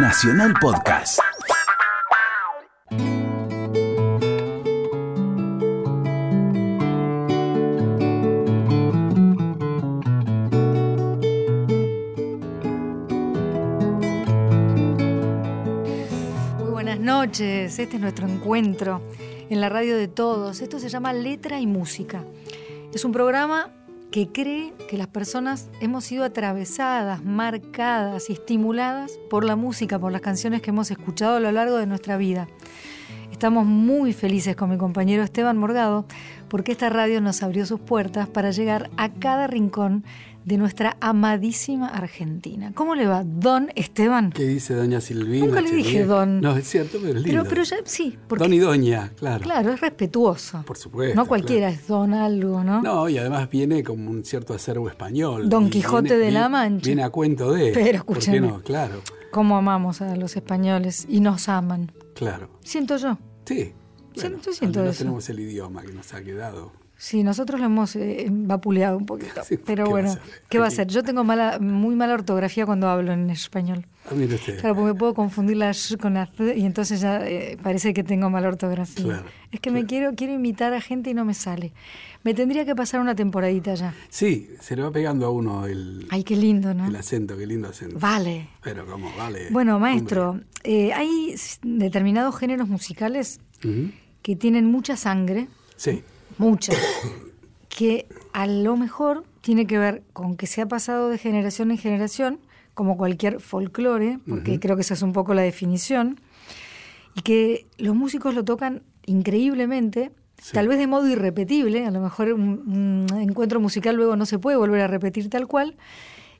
Nacional Podcast. Muy buenas noches, este es nuestro encuentro en la radio de todos. Esto se llama Letra y Música. Es un programa que cree que las personas hemos sido atravesadas, marcadas y estimuladas por la música, por las canciones que hemos escuchado a lo largo de nuestra vida. Estamos muy felices con mi compañero Esteban Morgado porque esta radio nos abrió sus puertas para llegar a cada rincón de nuestra amadísima Argentina. ¿Cómo le va, don Esteban? ¿Qué dice doña Silvina? Nunca le dije don. No, es cierto, pero es lindo. Pero, pero ya, sí, porque, Don y doña, claro. claro, es respetuoso. Por supuesto. No cualquiera es don algo, ¿no? No, y además viene como un cierto acervo español. Don Quijote viene- de la Mancha. Viene a cuento de. Pero ¿Por qué escúchame. no? Claro, Cómo amamos a los españoles y nos aman. claro. Siento yo. Sí. Bueno, yo siento eso. tenemos el idioma que nos ha quedado. Sí, nosotros lo hemos eh, vapuleado un poquito. Sí, pero ¿qué va bueno, ser? ¿qué va a ser? Yo tengo mala, muy mala ortografía cuando hablo en español. Ah, mire usted. Claro, porque me puedo confundir la sh con la th y entonces ya eh, parece que tengo mala ortografía. Claro, es que me quiero quiero imitar a gente y no me sale. Me tendría que pasar una temporadita ya. Sí, se le va pegando a uno el, Ay, qué lindo, ¿no? el acento, qué lindo acento. Vale. Pero como, vale. Bueno, maestro, eh, hay determinados géneros musicales Hombre. Ujú. Que tienen mucha sangre, Sí, mucha, que a lo mejor tiene que ver con que se ha pasado de generación en generación, como cualquier folclore, porque creo que esa es un poco la definición, y que los músicos lo tocan increíblemente, Sí. tal vez de modo irrepetible, a lo mejor un, un encuentro musical luego no se puede volver a repetir tal cual,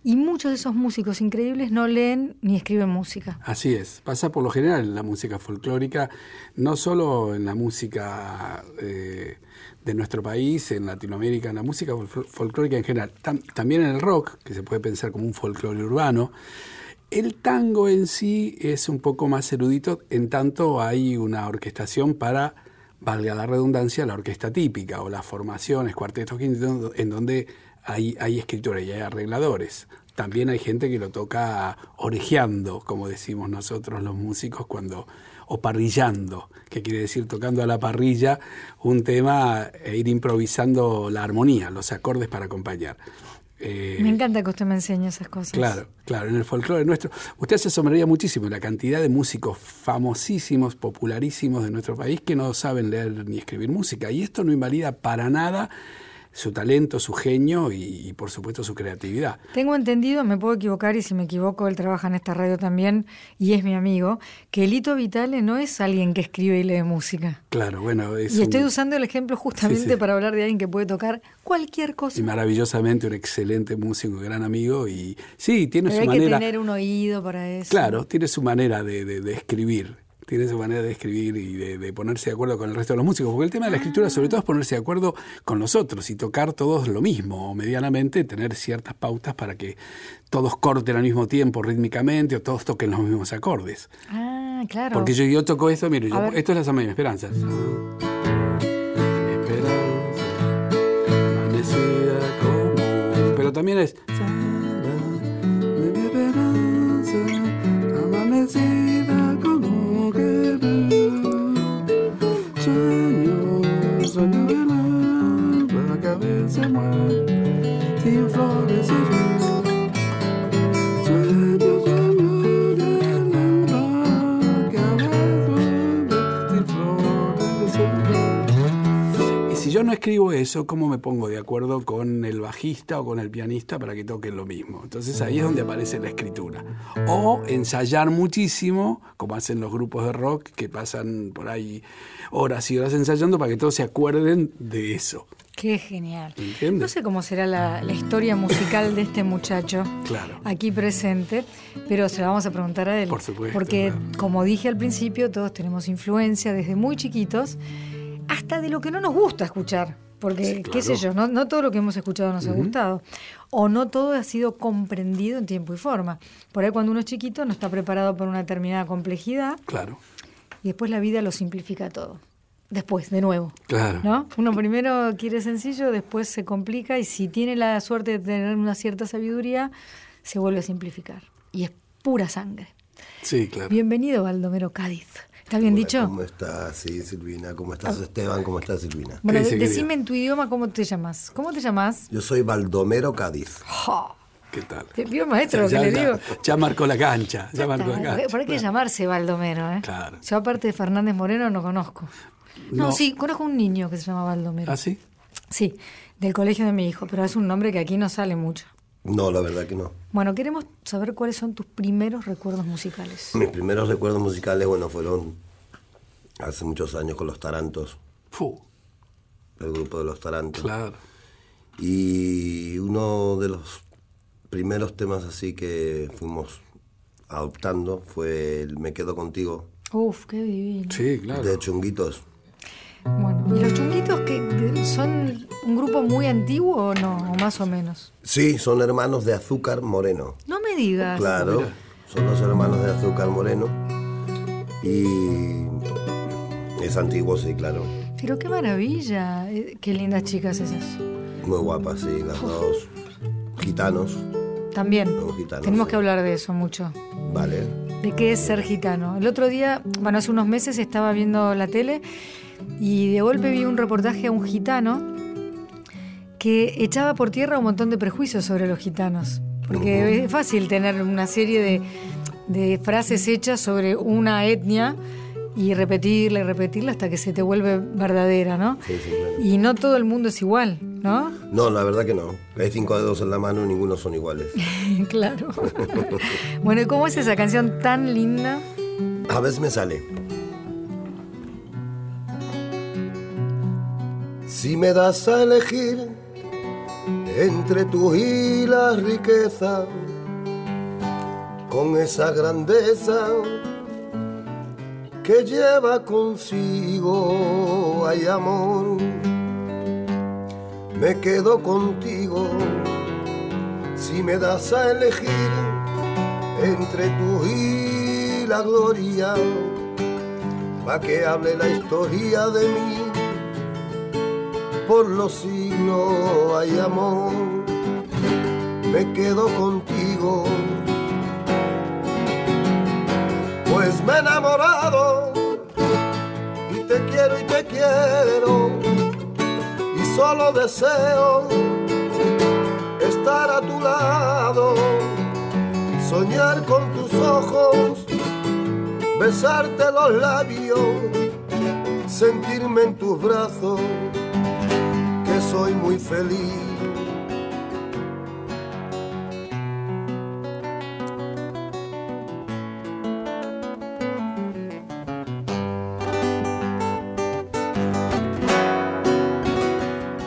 y muchos de esos músicos increíbles no leen ni escriben música. Así es, pasa por lo general en la música folclórica, no solo en la música eh, de nuestro país, en Latinoamérica, en la música fol- folclórica en general, tam- también en el rock, que se puede pensar como un folclore urbano. El tango en sí es un poco más erudito, en tanto hay una orquestación para, valga la redundancia, la orquesta típica o las formaciones, cuartetos, quintetos, en donde hay, hay escritura y hay arregladores. También hay gente que lo toca orejeando, como decimos nosotros los músicos, cuando o parrillando, que quiere decir tocando a la parrilla un tema e ir improvisando la armonía, los acordes para acompañar. Eh, Me encanta que usted me enseñe esas cosas. Claro, claro, en el folclore nuestro. Usted se asombraría muchísimo en la cantidad de músicos famosísimos, popularísimos de nuestro país que no saben leer ni escribir música. Y esto no invalida para nada su talento, su genio y, y, por supuesto su creatividad. Tengo entendido, me puedo equivocar y si me equivoco, él trabaja en esta radio también y es mi amigo, que Lito Vitale no es alguien que escribe y lee música. Claro, bueno, es Y estoy usando el ejemplo justamente Sí, sí. para hablar de alguien que puede tocar cualquier cosa. y maravillosamente un excelente músico, gran amigo y sí, tiene Pero su hay que manera. tener un oído para eso. Claro, tiene su manera de, de- de escribir. Tiene su manera de escribir y de, de ponerse de acuerdo con el resto de los músicos. Porque el tema de la escritura, sobre todo, es ponerse de acuerdo con los otros y tocar todos lo mismo, o medianamente tener ciertas pautas para que todos corten al mismo tiempo rítmicamente o todos toquen los mismos acordes. Ah, claro. Porque yo, yo toco esto, mire, yo- esto es la samba de mi esperanza. Mi esperanza, amanecida como. Pero también es. No escribo eso, ¿cómo me pongo de acuerdo con el bajista o con el pianista para que toquen lo mismo? Entonces ahí es donde aparece la escritura. O ensayar muchísimo, como hacen los grupos de rock que pasan por ahí horas y horas ensayando para que todos se acuerden de eso. Qué genial. ¿Entiendes? No sé cómo será la, la historia musical de este muchacho Claro. aquí presente, pero se la vamos a preguntar a él. Por supuesto, Porque, claro. como dije al principio, todos tenemos influencia desde muy chiquitos hasta de lo que no nos gusta escuchar. Porque, Sí, qué sé yo, no, no todo lo que hemos escuchado nos ha gustado. O no todo ha sido comprendido en tiempo y forma. Por ahí cuando uno es chiquito no está preparado para una determinada complejidad Claro, y después la vida lo simplifica todo. Después, de nuevo. claro. ¿No? Uno primero quiere sencillo, después se complica y si tiene la suerte de tener una cierta sabiduría, se vuelve a simplificar. Y es pura sangre. Sí, claro. Bienvenido, Baldomero Cádiz. ¿Está bien Hola, dicho? ¿Cómo estás? Sí, Silvina. ¿Cómo estás, Esteban? ¿Cómo estás, Silvina? Bueno, ¿Qué dice, decime en tu idioma cómo te llamas. ¿Cómo te llamas? Yo soy Baldomero Cádiz. ¡Ja! ¿Qué tal? Te pido maestro lo que ya, le digo. ya marcó la cancha, ya marcó la cancha. Por ahí que llamarse Baldomero, ¿eh? Claro. Yo aparte de Fernández Moreno no conozco. No, No. sí, conozco un niño que se llama Baldomero. ¿Ah, sí? Sí, del colegio de mi hijo, pero es un nombre que aquí no sale mucho. No, la verdad que no. Bueno, queremos saber cuáles son tus primeros recuerdos musicales. Mis primeros recuerdos musicales, bueno, fueron hace muchos años con los Tarantos, Fu, el grupo de los Tarantos. claro. Y uno de los primeros temas así que fuimos adoptando fue el Me Quedo Contigo, Uf, qué divino. Sí, claro. de Chunguitos. Bueno, ¿y los chunguitos que son un grupo muy antiguo o no? O más o menos. Sí, son hermanos de Azúcar Moreno. No me digas. Claro, Mira. son los hermanos de Azúcar Moreno. Y es antiguo, sí, claro. Pero qué maravilla. Eh, Qué lindas chicas esas. Muy guapas, sí, las dos. Gitanos, También. Gitanos, Tenemos sí. que hablar de eso mucho. vale. de qué es ser gitano. El otro día, bueno, hace unos meses estaba viendo la tele y de golpe vi un reportaje a un gitano que echaba por tierra un montón de prejuicios sobre los gitanos. Porque es fácil tener una serie de, de frases hechas sobre una etnia y repetirla y repetirla hasta que se te vuelve verdadera, ¿no? Sí, sí, claro. Y no todo el mundo es igual, ¿no? No, la verdad que no. Hay cinco dedos en la mano y ninguno son iguales. claro. bueno, ¿y cómo es esa canción tan linda? A veces me sale. Si me das a elegir entre tú y la riqueza, con esa grandeza que lleva consigo, hay amor, me quedo contigo. Si me das a elegir entre tú y la gloria, pa' que hable la historia de mí. Por los siglos hay amor, me quedo contigo. Pues me he enamorado y te quiero y te quiero. Y solo deseo estar a tu lado, soñar con tus ojos, besarte los labios, sentirme en tus brazos, soy muy feliz.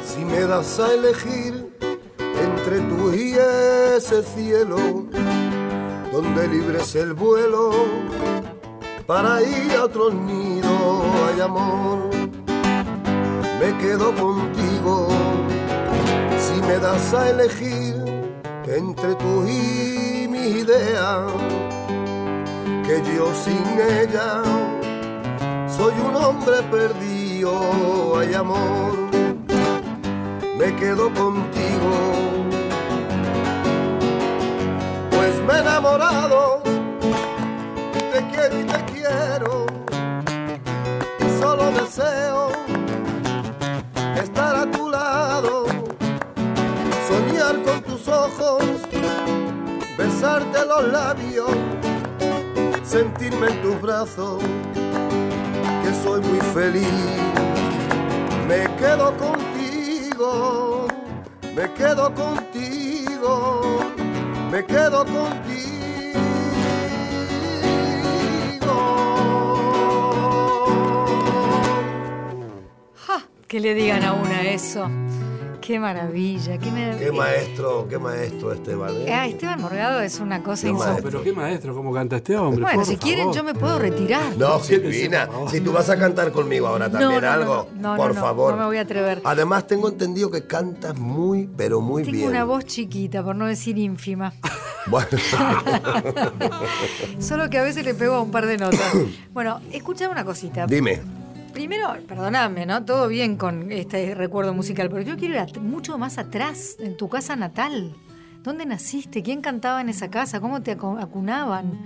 Si me das a elegir entre tú y ese cielo, donde libres el vuelo para ir a otro nido, hay amor, me quedo contigo. Si me das a elegir entre tú y mi idea, que yo sin ella soy un hombre perdido, hay amor me quedo contigo. Pues me he enamorado besarte los labios, sentirme en tus brazos, que soy muy feliz me quedo contigo, me quedo contigo, me quedo contigo. Que le digan a una eso. Qué maravilla, qué, me- Qué maestro, qué maestro Esteban. ¿eh? Ah, Esteban Morgado es una cosa insólita. Pero qué maestro, cómo canta este hombre. Bueno, por si quieren yo me puedo retirar. No, Silvina, si tú vas a cantar conmigo ahora también no, no, algo, no, no, por no, no, favor. no me voy a atrever. Además tengo entendido que cantas muy, pero muy Tengo bien. una voz chiquita, por no decir ínfima. Bueno, Solo que a veces le pego a un par de notas. Bueno, escuchame una cosita. dime. Primero, perdóname, ¿no? Todo bien con este recuerdo musical, pero yo quiero ir mucho más atrás, en tu casa natal. ¿Dónde naciste? ¿Quién cantaba en esa casa? ¿Cómo te acu- acunaban?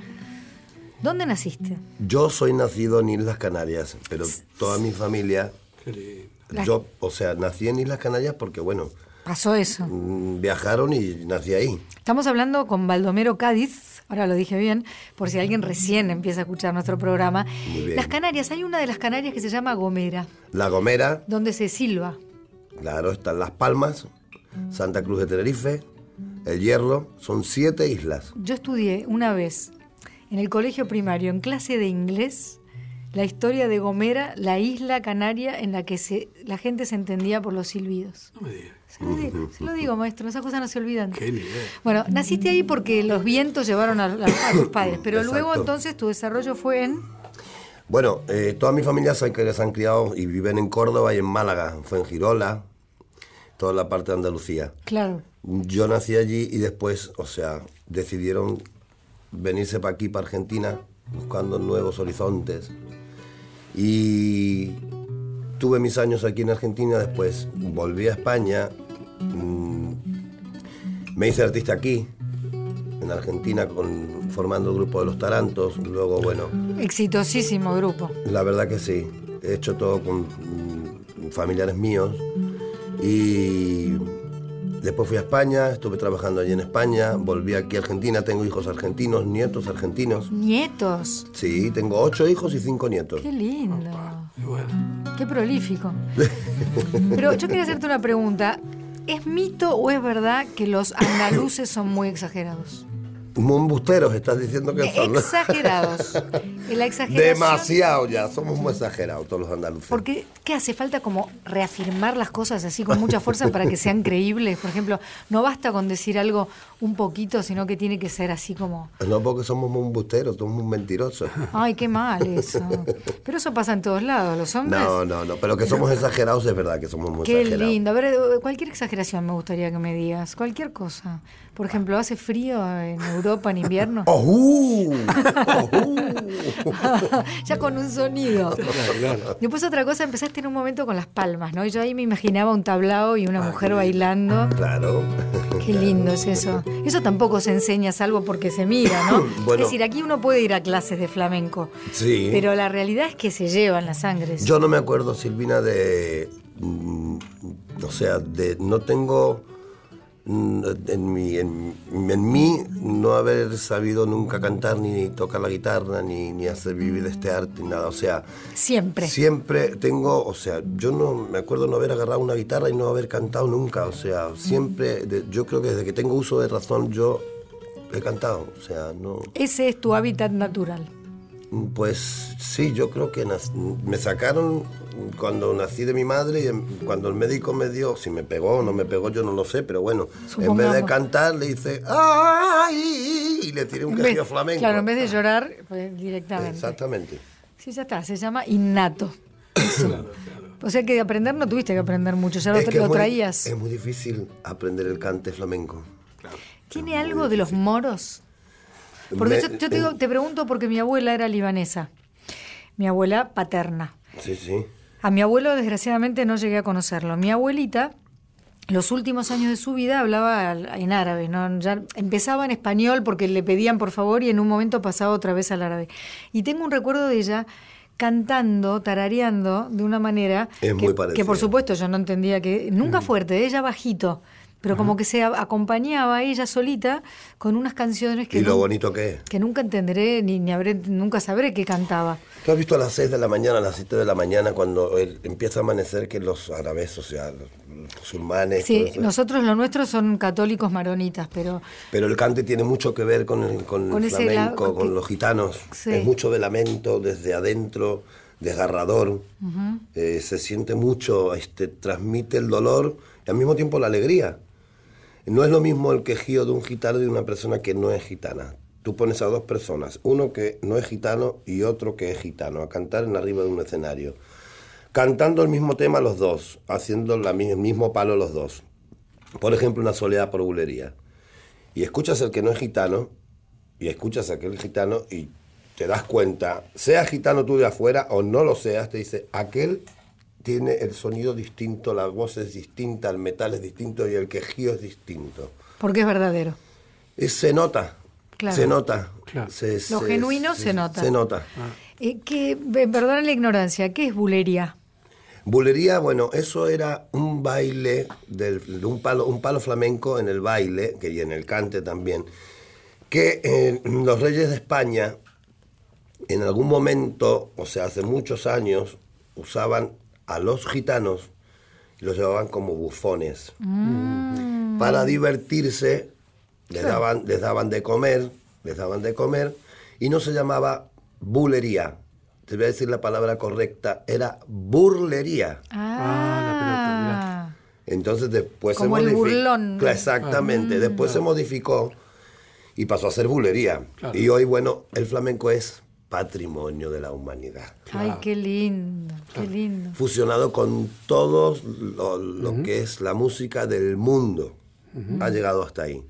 ¿Dónde naciste? Yo soy nacido en Islas Canarias, pero toda mi familia, Qué lindo. La- yo, o sea, nací en Islas Canarias porque, bueno, Pasó eso. mm, viajaron y nací ahí. Estamos hablando con Baldomero Cádiz, ahora lo dije bien, por si alguien recién empieza a escuchar nuestro programa. Las Canarias, hay una de las Canarias que se llama Gomera, La Gomera, donde se silba. claro, están Las Palmas, Santa Cruz de Tenerife, El Hierro, son siete islas. Yo estudié una vez en el colegio primario, en clase de inglés, la historia de Gomera, la isla canaria en la que se, la gente se entendía por los silbidos. No me digas. Se lo, digo, se lo digo, maestro, esas cosas no se olvidan. Qué nivel. Bueno, naciste ahí porque los vientos llevaron a, tus padres, pero luego entonces tu desarrollo fue en... Bueno, eh, toda mi familia se, se han criado y viven en Córdoba y en Málaga, fue en Girola, toda la parte de Andalucía. Claro, Yo nací allí y después, o sea, decidieron venirse para aquí, para Argentina, buscando nuevos horizontes. Y tuve mis años aquí en Argentina, después volví a España, mm, me hice artista aquí, en Argentina, con, formando el grupo de los Tarantos. Luego, bueno, exitosísimo grupo. la verdad que sí. He hecho todo con mm, familiares míos. Y después fui a España, estuve trabajando allí en España, volví aquí a Argentina, tengo hijos argentinos, nietos argentinos. Nietos, Sí, tengo ocho hijos y cinco nietos. qué lindo, bueno. qué prolífico. Pero yo quería hacerte una pregunta. ¿Es mito o es verdad que los andaluces son muy exagerados? Muy embusteros, estás diciendo que son. ¿no? Exagerados. La exageración. Demasiado ya, somos muy exagerados todos los andaluces. Porque, ¿qué hace falta como reafirmar las cosas así con mucha fuerza para que sean creíbles? Por ejemplo, no basta con decir algo un poquito, sino que tiene que ser así como, No porque somos muy embusteros, somos muy mentirosos. ay, qué mal eso. Pero eso pasa en todos lados, los hombres. No, no, no, pero que somos exagerados es verdad que somos muy Qué exagerados. lindo. A ver, cualquier exageración me gustaría que me digas. Cualquier cosa. Por ejemplo, ¿hace frío en Europa en invierno? ¡Ojú! ¡Ojú! ya con un sonido. Después otra cosa, empezaste en un momento con las palmas, ¿no? Y yo ahí me imaginaba un tablao y una mujer bailando. Claro. Qué lindo es eso. Eso tampoco se enseña, salvo porque se mira, ¿no? Bueno. Es decir, aquí uno puede ir a clases de flamenco, Sí. pero la realidad es que se llevan las sangres. Yo no me acuerdo, Silvina, de. mm, o sea, de. No tengo. Mm, En mi, en, en mí no haber sabido nunca cantar ni tocar la guitarra ni, ni hacer vivir este arte ni nada. O sea, Siempre. siempre tengo, o sea, yo no me acuerdo no haber agarrado una guitarra y no haber cantado nunca. O sea, siempre, de- yo creo que desde que tengo uso de razón yo he cantado. O sea, no. Ese es tu hábitat natural. Pues sí, yo creo que me sacaron cuando nací de mi madre y cuando el médico me dio, si me pegó o no me pegó, yo no lo sé, pero bueno, en vez de cantar le hice ¡ay! y le tiré un quejido flamenco. Claro, en vez de llorar, pues directamente. Exactamente. Sí, ya está, se llama innato. Eso. O sea que de aprender no tuviste que aprender mucho, ya lo, Es que lo es muy- traías. es muy difícil aprender el cante flamenco. ¿Tiene algo de los moros? Porque Me- yo, yo te, digo- te pregunto porque mi abuela era libanesa, mi abuela paterna. Sí, sí. A mi abuelo desgraciadamente no llegué a conocerlo. Mi abuelita, los últimos años de su vida hablaba en árabe, ¿no? ya empezaba en español porque le pedían por favor y en un momento pasaba otra vez al árabe. Y tengo un recuerdo de ella cantando, tarareando de una manera Es que, muy que por supuesto yo no entendía que nunca fuerte, ella bajito, pero como que se a- acompañaba ella solita con unas canciones que Y lo nun- bonito que es. que nunca entenderé ni, ni habré, nunca sabré qué cantaba. ¿Tú has visto a las 6 de la mañana, a las 7 de la mañana, cuando el- empieza a amanecer que los árabes, o sea, los musulmanes... Sí, nosotros los nuestros son católicos maronitas, pero Pero el cante tiene mucho que ver con el, con Con el flamenco, la- con que- los gitanos. Sí. Es mucho de lamento desde adentro, desgarrador. Eh, se siente mucho, este, transmite el dolor y al mismo tiempo la alegría. No es lo mismo el quejío de un gitano y de una persona que no es gitana. Tú pones a dos personas, uno que no es gitano y otro que es gitano, a cantar en arriba de un escenario. Cantando el mismo tema los dos, haciendo la el mismo palo los dos. Por ejemplo, una soledad por bulería. Y escuchas el que no es gitano, y escuchas a aquel gitano, y te das cuenta, sea gitano tú de afuera o no lo seas, te dice, aquel tiene el sonido distinto, la voz es distinta, el metal es distinto y el quejío es distinto. porque es verdadero. Y se nota, Claro. Se nota. Claro. Se- Lo se- genuino se nota. Se nota. Eh, que, eh, perdona la ignorancia, ¿qué es bulería? Bulería, bueno, eso era un baile, del, de un, palo, un palo flamenco en el baile, que y en el cante también, que eh, los reyes de España, en algún momento, o sea, hace muchos años, usaban a los gitanos y los llevaban como bufones. Para divertirse, les daban, les daban de comer, les daban de comer, y no se llamaba bulería. Te voy a decir la palabra correcta, era burlería. Ah, Entonces después Como se el modificó. burlón. Exactamente, después se modificó y pasó a ser bulería. Claro. Y hoy, bueno, el flamenco es patrimonio de la humanidad. ay, qué lindo, qué lindo. Fusionado con todo lo, lo que es la música del mundo. Ha llegado hasta ahí.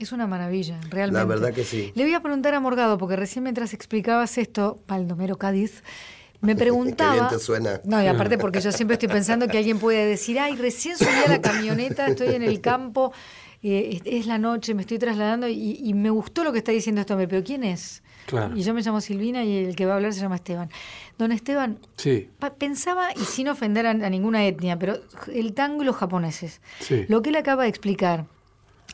Es una maravilla, realmente. La verdad que sí. Le voy a preguntar a Morgado, porque recién mientras explicabas esto, Paldomero Cádiz, me preguntaba. Qué bien te suena. No, y aparte porque yo siempre estoy pensando que alguien puede decir, ay, recién subí a la camioneta, estoy en el campo, eh, es, es la noche, me estoy trasladando y, y me gustó lo que está diciendo hombre, pero ¿quién es? Claro. Y yo me llamo Silvina y el que va a hablar se llama Esteban. Don Esteban, Sí. Pensaba, y sin ofender a, a ninguna etnia, pero el tango y los japoneses. Sí. Lo que él acaba de explicar.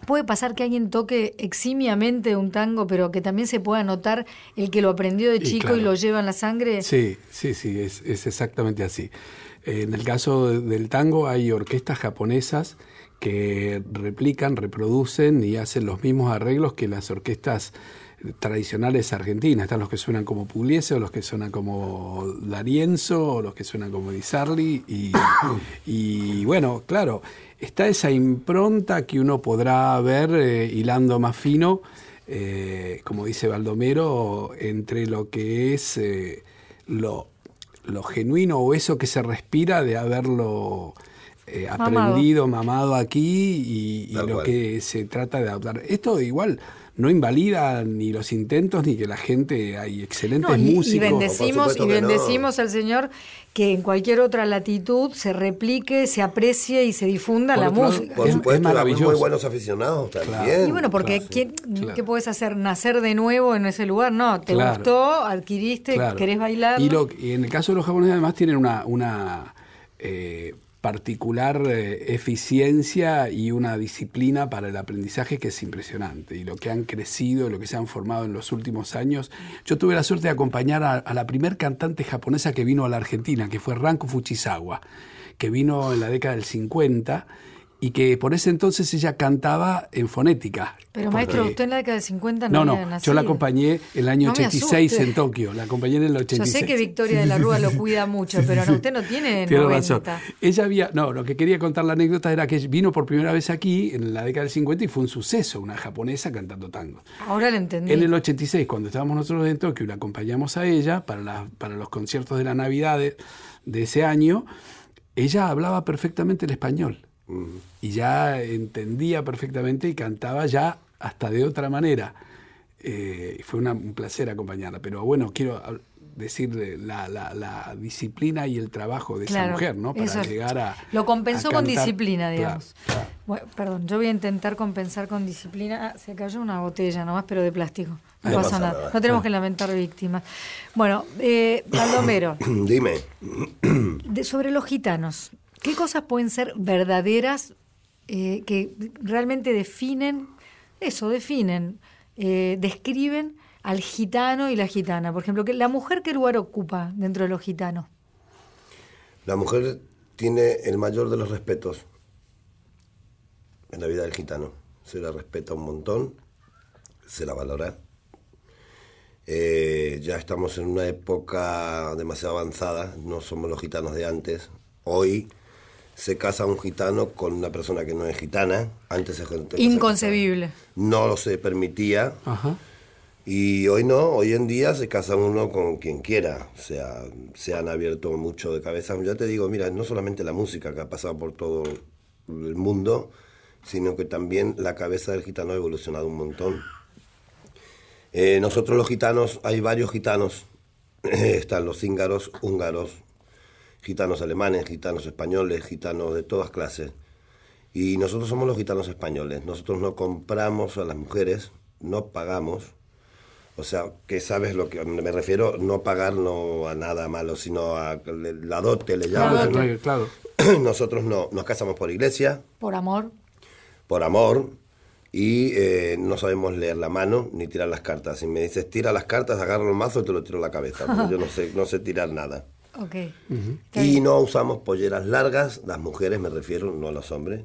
Puede pasar que alguien toque eximiamente un tango, pero que también se pueda notar el que lo aprendió de chico y claro. lo lleva en la sangre. Sí, sí, sí, es, es exactamente así. Eh, En el caso de- del tango hay orquestas japonesas que replican, reproducen y hacen los mismos arreglos que las orquestas tradicionales argentinas. Están los que suenan como Pugliese, o los que suenan como D'Arienzo, o los que suenan como Di Sarli. Y, y bueno, claro, está esa impronta que uno podrá ver eh, hilando más fino, eh, como dice Baldomero, entre lo que es eh, lo, lo genuino o eso que se respira de haberlo eh, aprendido, mamado aquí y, lo cual. que se trata de adaptar. Esto igual no invalida ni los intentos ni que la gente, hay excelentes No, y, y músicos. bendecimos, y no. bendecimos al Señor que en cualquier otra latitud se replique, se aprecie y se difunda Por la otro música. Por Es- supuesto, es maravilloso. muy buenos aficionados también. Y bueno, porque Claro, ¿quién- claro. ¿qué puedes hacer? ¿Nacer de nuevo en ese lugar? No, te Claro. gustó, adquiriste, Claro. querés bailar. Y, lo- y en el caso de los japoneses además tienen una, una eh, particular eh, eficiencia y una disciplina para el aprendizaje que es impresionante. Y lo que han crecido, lo que se han formado en los últimos años. Yo tuve la suerte de acompañar a, la primer cantante japonesa que vino a la Argentina, que fue Ranko Fujisawa, que vino en la década del 50 y que por ese entonces ella cantaba en fonética. Pero maestro, Porque- usted en la década del 50 no, no, no, había yo nacido. la acompañé el año No me 86 asuste. en Tokio, la acompañé en el Yo 86. sé que Victoria de la Rúa lo cuida mucho, pero no, usted no tiene Tiene 90. razón. Ella había, no, lo que quería contar la anécdota era que vino por primera vez aquí en la década del 50 y fue un suceso, una japonesa cantando tango. Ahora lo entendí. En el 86, cuando estábamos nosotros en Tokio y la acompañamos a ella para, la- para los conciertos de la Navidad de, de ese año, ella hablaba perfectamente el español y ya entendía perfectamente y cantaba ya hasta de otra manera. Eh, y fue una- un placer acompañarla. Pero bueno, quiero decir de la, la- la disciplina y el trabajo de esa Claro, mujer, ¿no? Para eso llegar a. Lo compensó a con disciplina, digamos. claro. Bueno, perdón, yo voy a intentar compensar con disciplina. Ah, se cayó una botella nomás, pero de plástico. No pasa pasa nada. nada. No tenemos que lamentar víctimas. Bueno, eh, Baldomero, Dime. de- sobre los gitanos, ¿qué cosas pueden ser verdaderas eh, que realmente definen, eso, definen, eh, describen al gitano y la gitana? Por ejemplo, la mujer qué lugar ocupa dentro de los gitanos. La mujer tiene el mayor de los respetos en la vida del gitano. Se la respeta un montón, se la valora. Eh, ya estamos en una época demasiado avanzada, no somos los gitanos de antes. Hoy se casa un gitano con una persona que no es gitana. Antes se, Inconcebible. No se permitía. Ajá. Y hoy no, hoy en día se casa uno con quien quiera. O sea, se han abierto mucho de cabeza. Ya te digo, mira, no solamente la música que ha pasado por todo el mundo, sino que también la cabeza del gitano ha evolucionado un montón. Eh, nosotros los gitanos, hay varios gitanos. Están los cíngaros, húngaros, gitanos alemanes, gitanos españoles, gitanos de todas clases. Y nosotros somos los gitanos españoles. Nosotros no compramos a las mujeres, no pagamos. O sea, que sabes lo que me refiero, no pagar no a nada malo, sino a la dote, le llaman. Claro, claro. Nosotros no, nos casamos por iglesia, Por amor. por amor, y eh, no sabemos leer la mano ni tirar las cartas. Si me dices tira las cartas, agarro el mazo y te lo tiro a la cabeza, porque yo no sé, no sé tirar nada. Ok. Está Y no usamos polleras largas, las mujeres me refiero, no los hombres,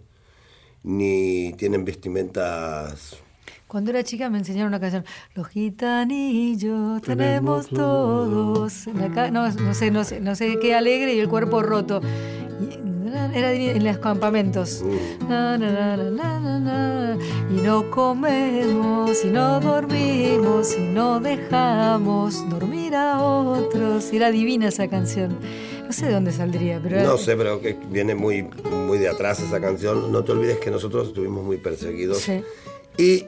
ni tienen vestimentas... Cuando era chica me enseñaron una canción. Los gitanillos tenemos todos. La no, no sé, no sé, no sé qué alegre y el cuerpo roto. Era en los campamentos. Na, na, na, na. Y no comemos, y no dormimos, y no dejamos dormir a otros. Era divina esa canción. No sé de dónde saldría, pero No sé, pero que viene muy, muy de atrás esa canción. No te olvides que nosotros estuvimos muy perseguidos Sí. y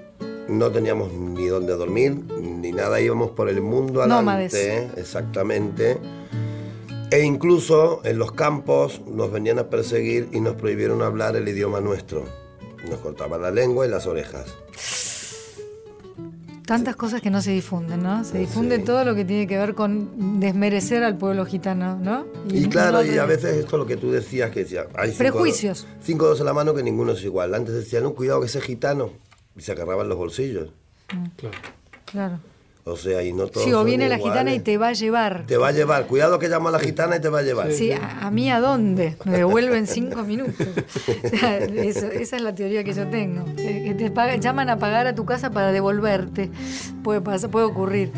no teníamos ni dónde dormir, ni nada, íbamos por el mundo Nómades. adelante, exactamente. E incluso en los campos nos venían a perseguir y nos prohibieron hablar el idioma nuestro. Nos cortaban la lengua y las orejas. Tantas cosas que no se difunden, ¿no? Se difunde todo lo que tiene que ver con desmerecer al pueblo gitano, ¿no? Y, claro, no y a veces esto lo que tú decías, que decía, hay cinco, Prejuicios. Cinco dedos en la mano que ninguno es igual. Antes decían, no, cuidado que ese gitano. Y se agarraban los bolsillos. Claro. Claro. O sea, y no todos Sí, o viene la iguales. gitana y te va a llevar. Te va a llevar. Cuidado que llama a la gitana y te va a llevar. Sí, a, a mí a dónde? Me devuelven cinco minutos. Eso- esa es la teoría que yo tengo. Que que te pagan- llaman a pagar a tu casa para devolverte. Puede pasar, puede ocurrir.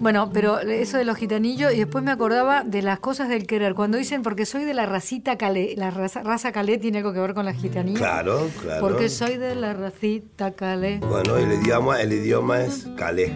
Bueno, pero eso de los gitanillos, y después me acordaba de las cosas del querer. Cuando dicen, porque soy de la racita calé, la raza, raza calé tiene algo que ver con la gitanía. Claro, claro. Porque soy de la racita calé. Bueno, el idioma, el idioma es calé.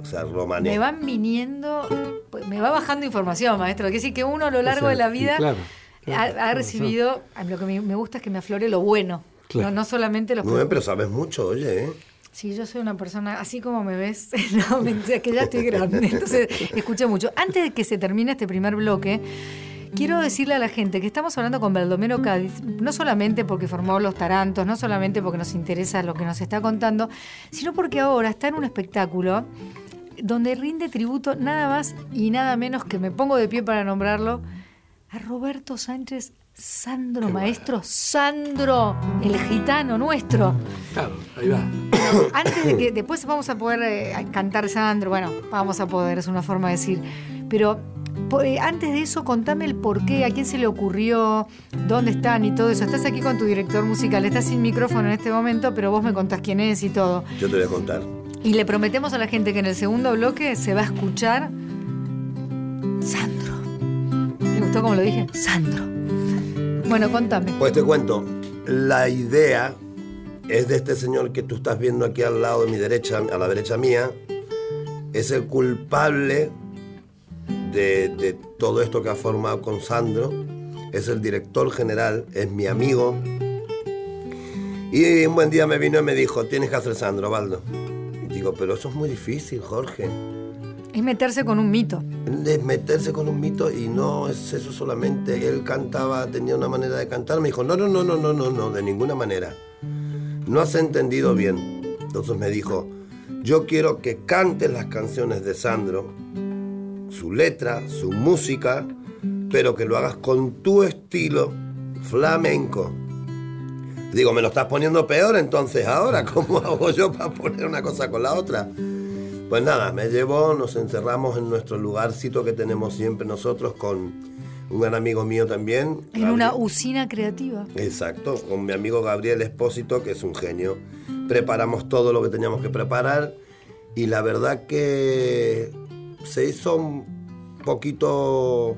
O sea, romané. Me van viniendo, pues, me va bajando información, maestro. Quiere decir que uno a lo largo sea, de la vida claro, ha- claro, ha, claro, recibido, lo que me, gusta es que me aflore lo bueno, no, no solamente los Muy bien, pero sabes mucho, oye, ¿eh? Sí, yo soy una persona, así como me ves, no, mentira, que ya estoy grande, entonces escuché mucho. Antes de que se termine este primer bloque, quiero decirle a la gente que estamos hablando con Baldomero Cádiz, no solamente porque formó Los Tarantos, no solamente porque nos interesa lo que nos está contando, sino porque ahora está en un espectáculo donde rinde tributo nada más y nada menos que me pongo de pie para nombrarlo a Roberto Sánchez Sandro, maestro Sandro, el gitano nuestro. Claro, ahí va. Antes de que después vamos a poder eh, cantar Sandro, bueno, vamos a poder, es una forma de decir, pero eh, antes de eso contame el por qué, a quién se le ocurrió, dónde están y todo eso. Estás aquí con tu director musical, estás sin micrófono en este momento, pero vos me contás quién es y todo. Yo te voy a contar. Y le prometemos a la gente que en el segundo bloque se va a escuchar Sandro. ¿Le gustó como lo dije? Sandro. Bueno, contame. Pues te cuento, la idea es de este señor que tú estás viendo aquí al lado de mi derecha, a la derecha mía, es el culpable de, de todo esto que ha formado con Sandro, es el director general, es mi amigo. Y un buen día me vino y me dijo, tienes que hacer Sandro, Baldo. Digo, pero eso es muy difícil, Jorge. Es meterse con un mito. de meterse con un mito y no es eso solamente. Él cantaba, tenía una manera de cantar. Me dijo, no, no, no, no, no, no, no, de ninguna manera. No has entendido bien. Entonces me dijo, yo quiero que cantes las canciones de Sandro, su letra, su música, pero que lo hagas con tu estilo flamenco. Digo, me lo estás poniendo peor entonces ahora. ¿Cómo hago yo para poner una cosa con la otra? Pues nada, me llevó, nos encerramos en nuestro lugarcito que tenemos siempre nosotros con un gran amigo mío también. En una usina creativa. Exacto, con mi amigo Gabriel Espósito, que es un genio. Preparamos todo lo que teníamos que preparar y la verdad que se hizo un poquito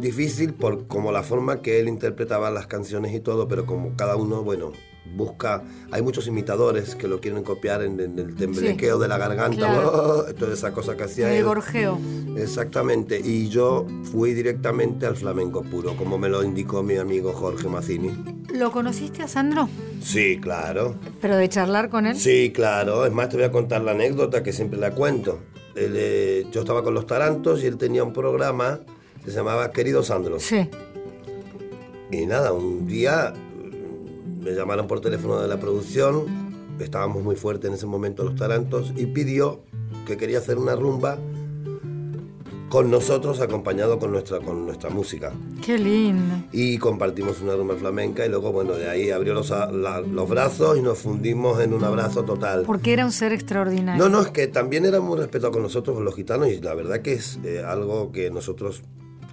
difícil por como la forma que él interpretaba las canciones y todo, pero como cada uno, bueno, busca, hay muchos imitadores que lo quieren copiar en, en el temblequeo de la garganta, claro. toda esa cosa que hacía El gorjeo. Exactamente, y yo fui directamente al flamenco puro, como me lo indicó mi amigo Jorge Mazzini. ¿Lo conociste a Sandro? Sí, claro. Pero de charlar con él. Sí, claro. Es más, te voy a contar la anécdota que siempre la cuento. Él, eh, yo estaba con los Tarantos y él tenía un programa se llamaba Querido Sandro. Sí. Y nada, un día mm, me llamaron por teléfono de la producción estábamos muy fuertes en ese momento los tarantos, y pidió que quería hacer una rumba con nosotros acompañado con nuestra, con nuestra música. Qué lindo. Y compartimos una rumba flamenca y luego, bueno, de ahí abrió los, la- los brazos y nos fundimos en un abrazo total. Porque era un ser extraordinario. No, no, es que también era muy respetado con nosotros los gitanos y la verdad que es eh, algo que nosotros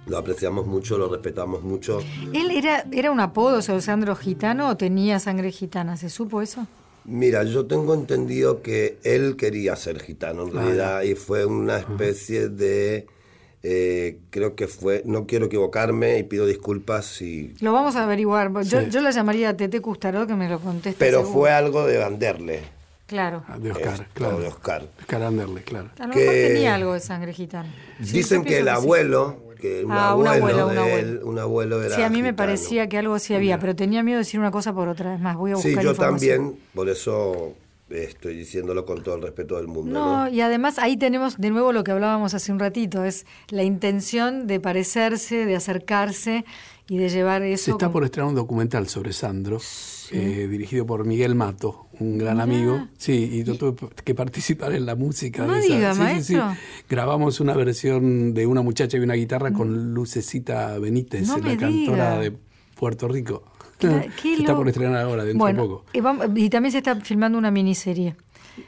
lo apreciamos mucho, lo respetamos mucho. ¿Él era, era un apodo, Sandro Gitano, o tenía sangre gitana? ¿Se supo eso? Mira, yo tengo entendido que él quería ser gitano en realidad y fue una especie de... eh, creo que fue, no quiero equivocarme y pido disculpas si... Lo vamos a averiguar. Yo, Sí. yo la llamaría a Tete Custaró que me lo conteste. Pero seguro. fue algo de Vanderle, Claro. Ah, De Oscar, esto, claro. de Oscar. Oscar Anderle, claro. A lo que- mejor tenía algo de sangre gitana. Sí, Dicen que el abuelo, que un Ah, un abuelo abuelo, de un abuelo. él, un abuelo era Sí, a mí me gitano. parecía que algo sí había, pero tenía miedo de decir una cosa por otra. Es más, voy a buscar Sí, yo información. también, por eso estoy diciéndolo con todo el respeto del mundo. ¿no? No, y además ahí tenemos de nuevo lo que hablábamos hace un ratito, es la intención de parecerse, de acercarse y de llevar eso. Se está con- por estrenar un documental sobre Sandro, eh, dirigido por Miguel Mato, un gran amigo. Sí, y yo tuve que participar en la música. No de esa. diga, Sí, sí, sí. maestro. Grabamos una versión de una muchacha y una guitarra con Lucecita Benítez, No la cantora diga. de Puerto Rico. Qué- qué está por estrenar ahora, dentro bueno, de poco. Y, vamos- y también se está filmando una miniserie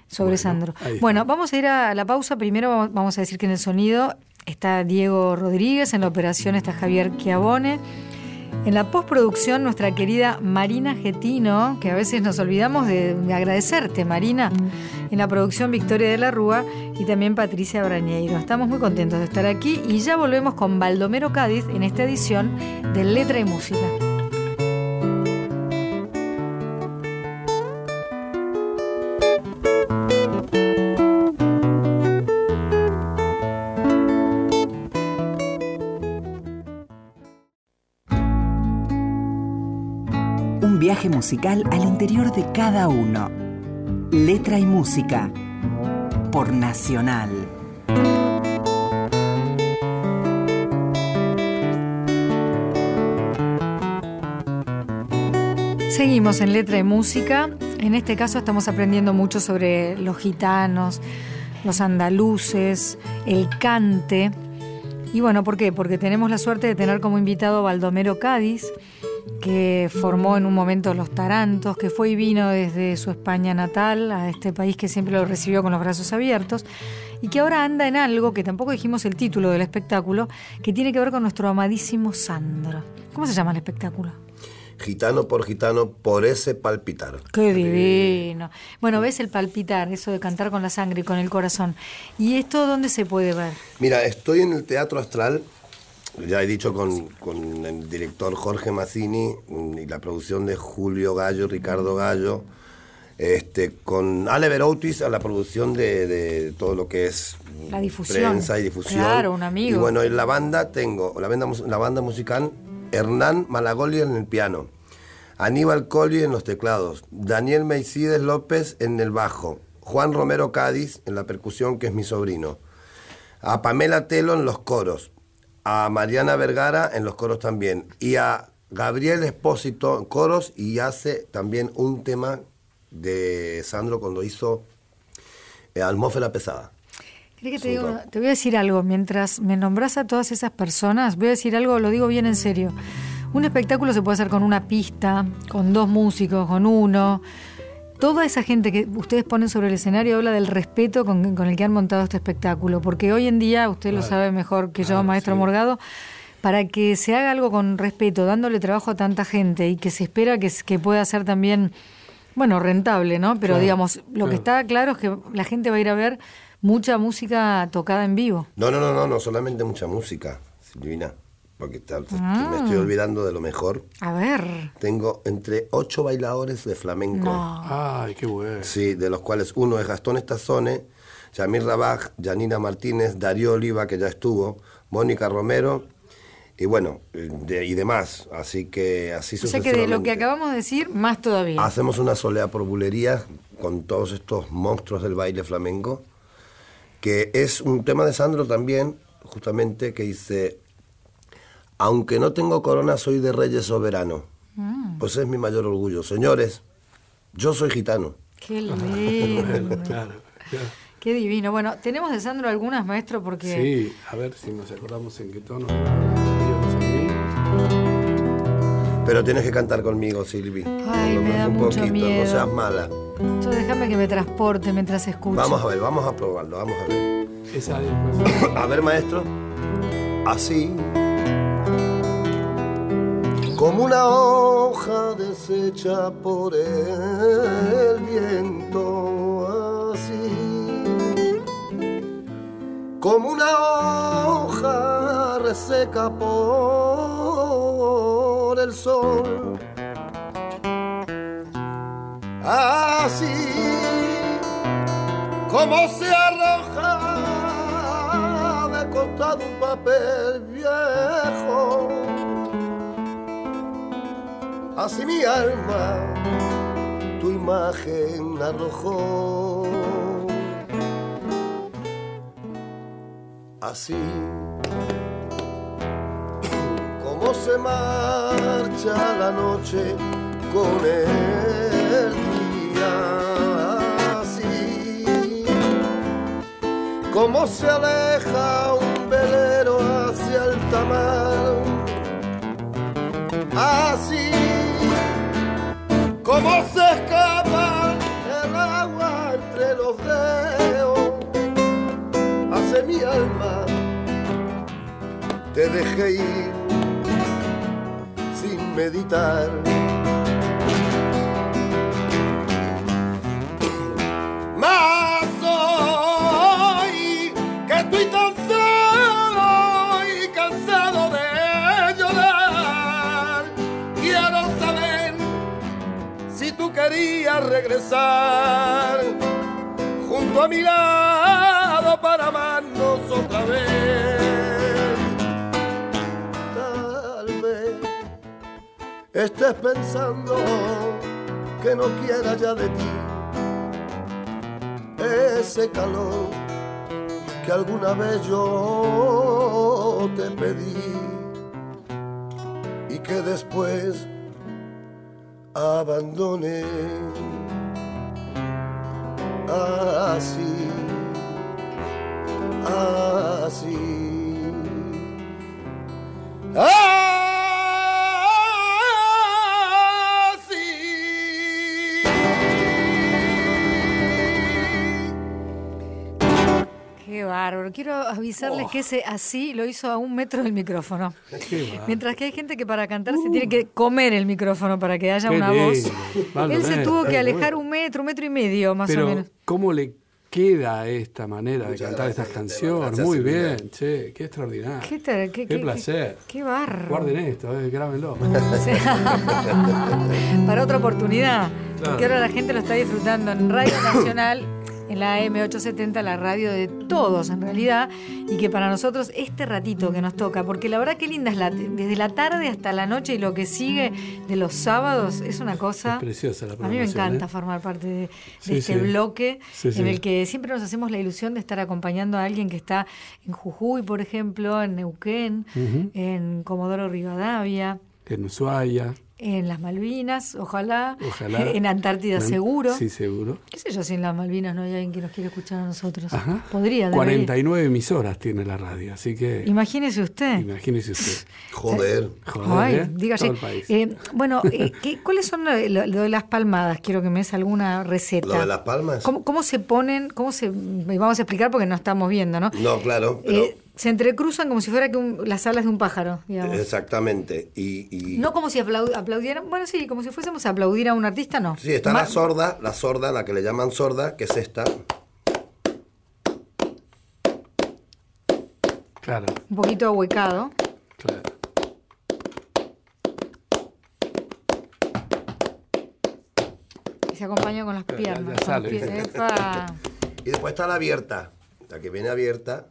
sobre Bueno, Sandro. Bueno, vamos a ir a la pausa. Primero vamos- vamos a decir que en el sonido está Diego Rodríguez, en la operación está Javier Chiavone. En la postproducción, nuestra querida Marina Getino, que a veces nos olvidamos de, de agradecerte, Marina. En la producción, Victoria de la Rúa y también Patricia Brañeiro. Estamos muy contentos de estar aquí y ya volvemos con Baldomero Cádiz en esta edición de Letra y Música. Musical al interior de cada uno. Letra y música. Por Nacional. Seguimos en letra y música. En este caso estamos aprendiendo mucho sobre los gitanos, los andaluces, el cante. Y bueno, ¿por qué? Porque tenemos la suerte de tener como invitado a Baldomero Cádiz, que formó en un momento los Tarantos, que fue y vino desde su España natal a este país que siempre lo recibió con los brazos abiertos, y que ahora anda en algo, que tampoco dijimos el título del espectáculo, que tiene que ver con nuestro amadísimo Sandro. ¿Cómo se llama el espectáculo? Gitano por gitano, por ese palpitar. Qué divino. Bueno, ves el palpitar, eso de cantar con la sangre y con el corazón. ¿Y esto dónde se puede ver? Mira, estoy en el Teatro Astral, ya he dicho con, con el director Jorge Mazzini y la producción de Julio Gallo, Ricardo Gallo, este, con Ale Beroutis a la producción de, de todo lo que es La difusión. prensa y difusión. Claro, un amigo. Y bueno, en la banda tengo, la banda, la banda musical, Hernán Malagoli en el piano, Aníbal Colli en los teclados, Daniel Meicides López en el bajo, Juan Romero Cádiz en la percusión, que es mi sobrino, a Pamela Telo en los coros, a Mariana Vergara en los coros también, y a Gabriel Espósito en coros y hace también un tema de Sandro cuando hizo eh, Almófera Pesada. ¿Crees que te, digo- te voy a decir algo? Mientras me nombras a todas esas personas, voy a decir algo, lo digo bien en serio. Un espectáculo se puede hacer con una pista, con dos músicos, con uno. Toda esa gente que ustedes ponen sobre el escenario habla del respeto con, con el que han montado este espectáculo. Porque hoy en día, usted lo sabe mejor que yo, maestro sí. Morgado, para que se haga algo con respeto, dándole trabajo a tanta gente y que se espera que, pueda ser también, bueno, rentable, ¿no? Pero Claro, digamos, lo que está claro es que la gente va a ir a ver mucha música tocada en vivo. No, no, no, no, no solamente mucha música, Silvina, porque te- me estoy olvidando de lo mejor. A ver. Tengo entre ocho bailadores de flamenco. No. Ay, qué bueno. Sí, de los cuales uno es Gastón Estazone, Yamir Rabaj, Janina Martínez, Darío Oliva, que ya estuvo, Mónica Romero, y bueno, de- y demás. Así que así O sea que de lo que acabamos de decir, más todavía. Hacemos una soleá por bulerías con todos estos monstruos del baile flamenco, que es un tema de Sandro también, justamente, que dice, aunque no tengo corona, soy de reyes soberano. Pues es mi mayor orgullo. Señores, yo soy gitano. Qué lindo. Bueno, claro, claro. Qué divino. Bueno, tenemos de Sandro algunas, maestro, porque Sí, a ver si nos acordamos en qué tono. Pero tienes que cantar conmigo, Silvi. Ay, me da un mucho poquito, miedo. no seas mala. yo déjame que me transporte mientras escucho. Vamos a ver, vamos a probarlo, vamos a ver. Esa es A ver, maestro. Así. Como una hoja deshecha por el viento. Así. Como una hoja reseca por el sol. Así como se arroja de costado un papel viejo. Así mi alma tu imagen arrojó. Así como se marcha la noche con el día. Así como se aleja un velero hacia el tamar. Así como se escapa el agua entre los dedos, hace mi alma, te dejé ir sin meditar. Más querías regresar junto a mi lado para amarnos otra vez. Tal vez estés pensando que no quiera ya de ti ese calor que alguna vez yo te pedí y que después abandoné así, así. Así. Qué bárbaro. Quiero avisarles que ese así lo hizo a un metro del micrófono. Mientras que hay gente que para cantar se tiene que comer el micrófono para que haya Qué una lindo. voz. Vale, Él se tuvo que alejar un metro, un metro y medio más o menos. ¿cómo le queda esta manera de cantar gracias, estas canciones? Muy bien, che, qué extraordinario. Qué, te- qué- Qué qué- placer. Qué, qué barro. Guarden esto, eh, grábenlo. Para otra oportunidad. Claro. Porque ahora la gente lo está disfrutando en Radio Nacional, en la AM870, la radio de todos en realidad, y que para nosotros este ratito que nos toca, porque la verdad que linda es la, desde la tarde hasta la noche y lo que sigue de los sábados es una cosa... Es preciosa la A mí me encanta ¿eh? formar parte de, de Sí, este sí. bloque Sí, en el que siempre nos hacemos la ilusión de estar acompañando a alguien que está en Jujuy, por ejemplo, en Neuquén, en Comodoro Rivadavia, En Ushuaia. En las Malvinas, ojalá, Ojalá. en Antártida En- seguro. Sí, seguro. ¿Qué sé yo si en las Malvinas no hay alguien que nos quiere escuchar a nosotros? Ajá. Podría, debería. 49 emisoras tiene la radio, así que Imagínese usted. imagínese usted. Joder. Joder, Ay, ¿eh? dígase. Todo el país. Eh, bueno, eh, ¿qué- ¿cuáles son lo, lo- lo de las palmadas? Quiero que me des alguna receta. ¿Lo de las palmas? ¿Cómo, cómo se ponen? ¿Cómo se.? Vamos a explicar porque no estamos viendo, ¿no? No, claro, pero Eh, se entrecruzan como si fuera que un- las alas de un pájaro, digamos. exactamente. Y, y- No como si aplau- aplaudieran. Bueno, sí, como si fuésemos a aplaudir a un artista, no. sí, está Ma- la sorda, la sorda, la que le llaman sorda, que es esta. Claro, Un poquito ahuecado. claro. Y se acompaña con las Ya- piernas. con los pies. Y después está la abierta, la que viene abierta.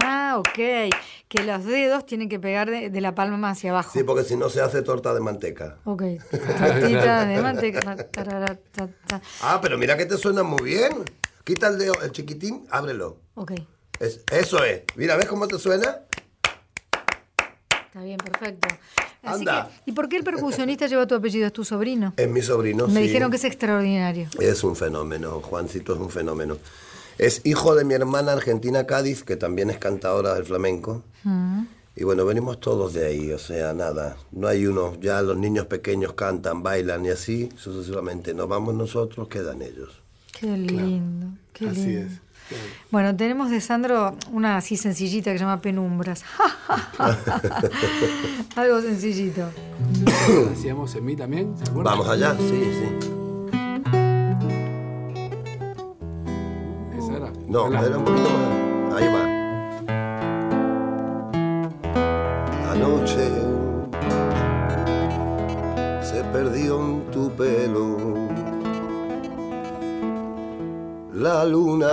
Ah, ok. Que los dedos tienen que pegar de, de la palma hacia abajo. Sí, porque si no se hace torta de manteca. Ok. Tortita de manteca. Ah, pero mira que te suena muy bien. Quita el dedo, el chiquitín, ábrelo. Ok. Es- eso es. Mira, ¿ves cómo te suena? Está bien, perfecto. Así Anda. que, ¿Y por qué el percusionista lleva tu apellido? ¿Es tu sobrino? Es mi sobrino. Me sí. dijeron que es extraordinario. Es un fenómeno, Juancito es un fenómeno. Es hijo de mi hermana Argentina Cádiz, que también es cantadora del flamenco. Y bueno, venimos todos de ahí, o sea, nada. No hay uno, ya los niños pequeños cantan, bailan y así sucesivamente. Nos vamos nosotros, quedan ellos. Qué lindo, qué Así lindo. es. Bueno, tenemos de Sandro una así sencillita que se llama Penumbras. Algo sencillito. Hacíamos en mí también, ¿se acuerdan? Vamos allá, sí, sí. No, Hola. era un poquito más. Ahí va. Anoche se perdió en tu pelo la luna.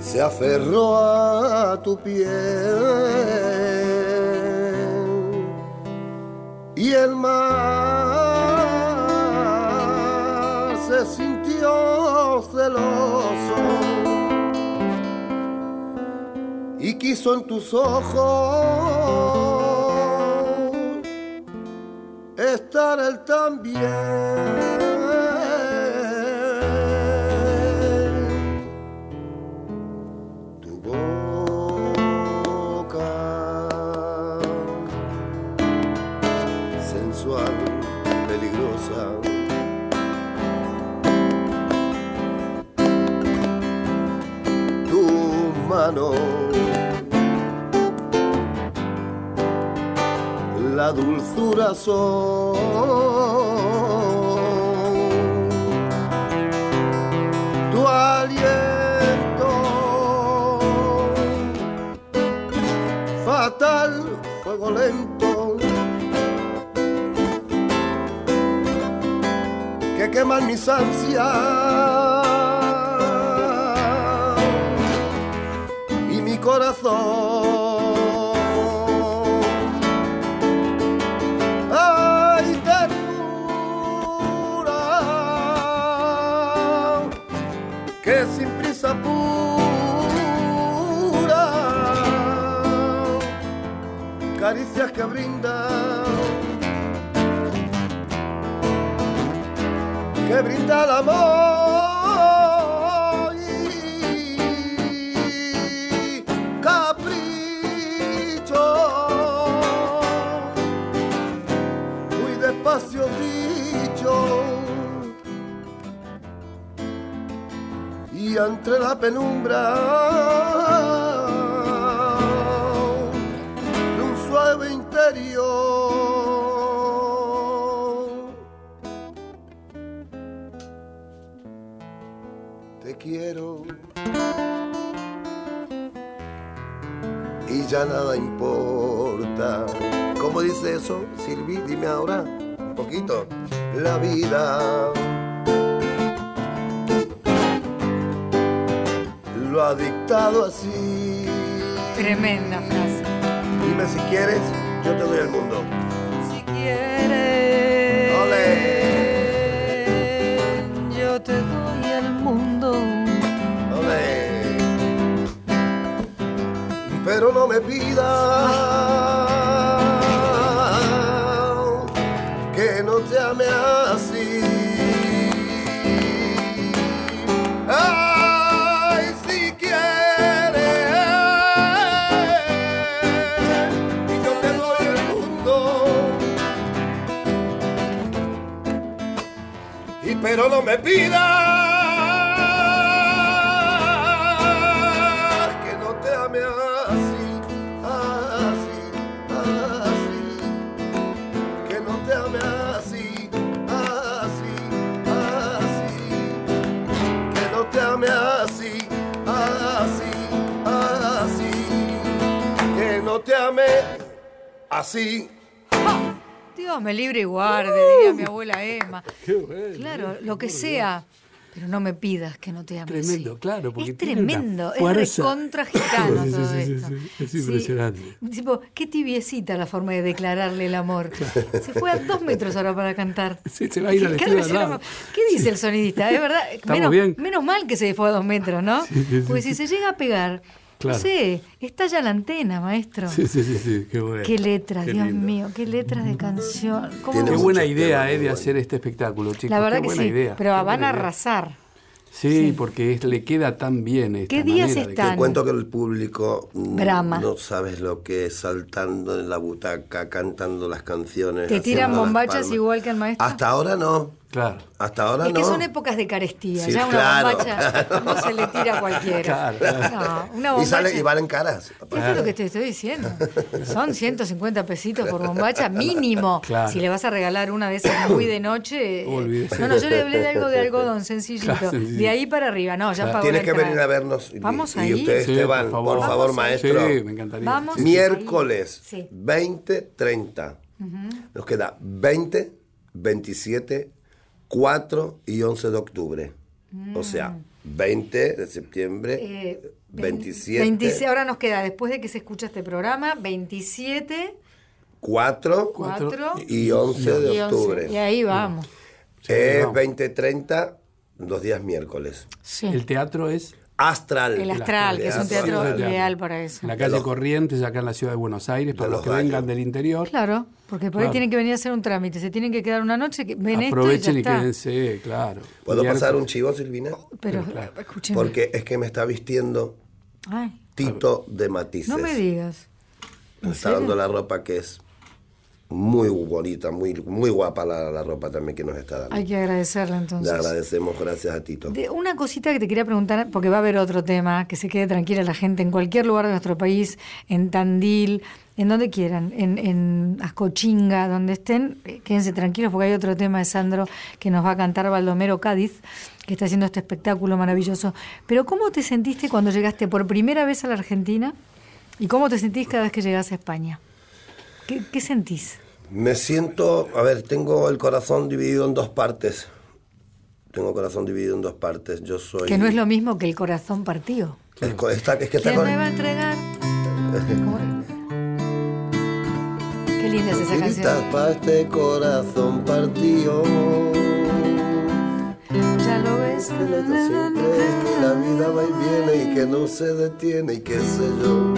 Se aferró a tu piel y el mar se sintió celoso y quiso en tus ojos estar él también. La dulzura son. Tu aliento. Fatal, fuego lento. Que queman mis ansias corazón. Ay, ternura, que sin prisa pura, caricias que brindan que brinda el amor Entre la penumbra de un suave interior. te quiero y ya nada importa. ¿Cómo dice eso, Silvi? Dime ahora un poquito. La vida así. Tremenda frase. Dime si quieres, yo te doy el mundo. Si quieres, yo te doy el mundo. Ole. Pero no me pidas pero no me pidas que no te ame así, así, así, que no te ame así, así, así, que no te ame así, así, así, que no te ame así. Dios me libre y guarde, diría mi abuela Emma. Qué bueno. Claro, lo que sea. Pero no me pidas que no te ame Tremendo, así. claro, porque Es tremendo, es recontra gitano Sí, todo sí, sí, esto. sí, es impresionante. Tipo, qué tibiecita la forma de declararle el amor. Se fue a dos metros ahora para cantar. Sí, se va a ir al ¿Qué, estudio al lado. ¿Qué dice el sonidista? Es verdad, menos, bien. menos mal que se fue a dos metros, ¿no? Porque si se llega a pegar Claro. Sí, estalla la antena, maestro. Sí, sí, sí, sí, qué bueno. Qué letras, Qué Dios lindo. mío, qué letras de canción. ¿Cómo Tiene Qué buena idea eh, de hacer este espectáculo, chicos. La verdad qué que buena sí, idea. pero qué van a arrasar. Sí, Sí. porque es- le queda tan bien esta ¿Qué días manera de- están? Te cuento que el público mm, Brama. no sabes lo que es saltando en la butaca, cantando las canciones. ¿Te tiran bombachas igual que al maestro? Hasta ahora no. Claro. Hasta ahora Es no. que son épocas de carestía. Sí, ya una claro, bombacha no se le tira a cualquiera. Claro, No, una y, bombacha. sale, y valen caras. Eso es lo que te estoy diciendo. Son 150 pesitos por bombacha mínimo. Claro. Si le vas a regalar una de esas muy de noche. eh, Olvídese. No, no, yo le hablé de algo de algodón sencillito. Claro, sencillo. De ahí para arriba. No, ya Claro. Tienes que entrada. venir a vernos. Y- Vamos y, ahí. usted, Sí, Esteban, por por favor. favor, Vamos ahí. maestro. Sí, me encantaría. Vamos. Miércoles Sí. 20, 30. Nos queda 20, 27, 4 y 11 de octubre. O sea, 20 de septiembre, Eh, 27, 26, ahora nos queda, después de que se escucha este programa, 27, 4 4 y 11 de y 11. octubre. Y ahí vamos. Es vamos. 20, 30, dos días miércoles. Sí. El teatro es Astral. El Astral, que es un teatro ideal para eso. en la calle Corrientes, acá en la ciudad de Buenos Aires, para De los los que Gallos. vengan del interior. Claro, porque por ahí Claro. tienen que venir a hacer un trámite, se tienen que quedar una noche, que ven Aprovechen y, esto y ya está. quédense, claro. ¿Puedo Miércoles. pasar un chivo, Silvina? Pero, Claro. escúcheme. Porque es que me está vistiendo Ay, Tito de Matices. no me digas. Me ¿En está serio? dando la ropa que es muy bonita, muy, muy guapa la, la ropa también que nos está dando. Hay que agradecerle Le entonces. agradecemos, gracias a Tito. De una cosita que te quería preguntar, porque va a haber otro tema, que se quede tranquila la gente en cualquier lugar de nuestro país, en Tandil, en donde quieran, en, en Ascochinga, donde estén, eh, quédense tranquilos porque hay otro tema de Sandro que nos va a cantar Baldomero Cádiz, que está haciendo este espectáculo maravilloso. Pero ¿cómo te sentiste cuando llegaste por primera vez a la Argentina? ¿Y cómo te sentís cada vez que llegas a España? ¿Qué, qué sentís? Me siento, a ver, tengo el corazón dividido en dos partes. Tengo el corazón dividido en dos partes. Yo soy... Que no es lo mismo que el corazón partido. Es, está- es que está ¿Quién con- me va a entregar? Qué linda es esa canción. para este corazón partido. Ya lo ves. Que la vida va y viene y que no se detiene y qué sé yo.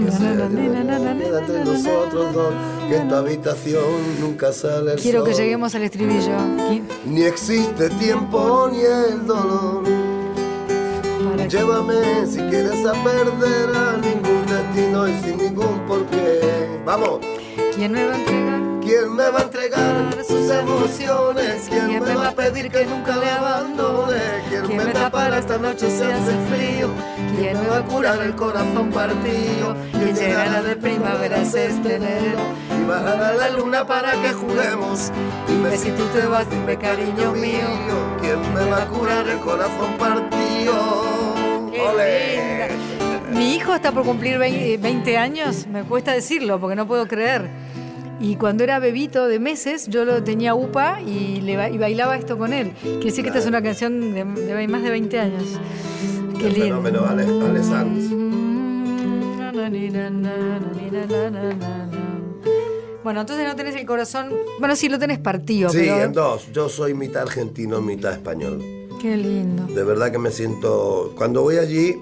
Que no, nosotros dos, que en tu habitación nunca sale el Quiero que lleguemos al estribillo. ¿Qui- Ni existe tiempo ni el dolor. para Llévame si quieres a perder a ningún destino y sin ningún porqué. Vamos. ¿Quién me va a entregar? ¿Quién me va a entregar sus emociones? ¿Quién me va a pedir que nunca le abandone? ¿Quién me tapará esta noche si hace frío? ¿Quién me va a curar el corazón partido? ¿Quién llegará de primavera este enero? Y bajará la luna para que juguemos. Dime si tú te vas, dime cariño mío. ¿Quién me va a curar el corazón partido? ¡Ole! Mi hijo está por cumplir vei- 20 años, me cuesta decirlo porque no puedo creer. Y cuando era bebito de meses, yo lo tenía upa y, le y bailaba esto con él. Quiere decir que esta es una canción de, de más de 20 años. Qué lindo. fenómeno Ale, Ale Sanz. Bueno, entonces no tenés el corazón. Bueno, sí, lo tenés partido, Sí, pero. en dos. Yo soy mitad argentino, mitad español. Qué lindo. De verdad que me siento... Cuando voy allí,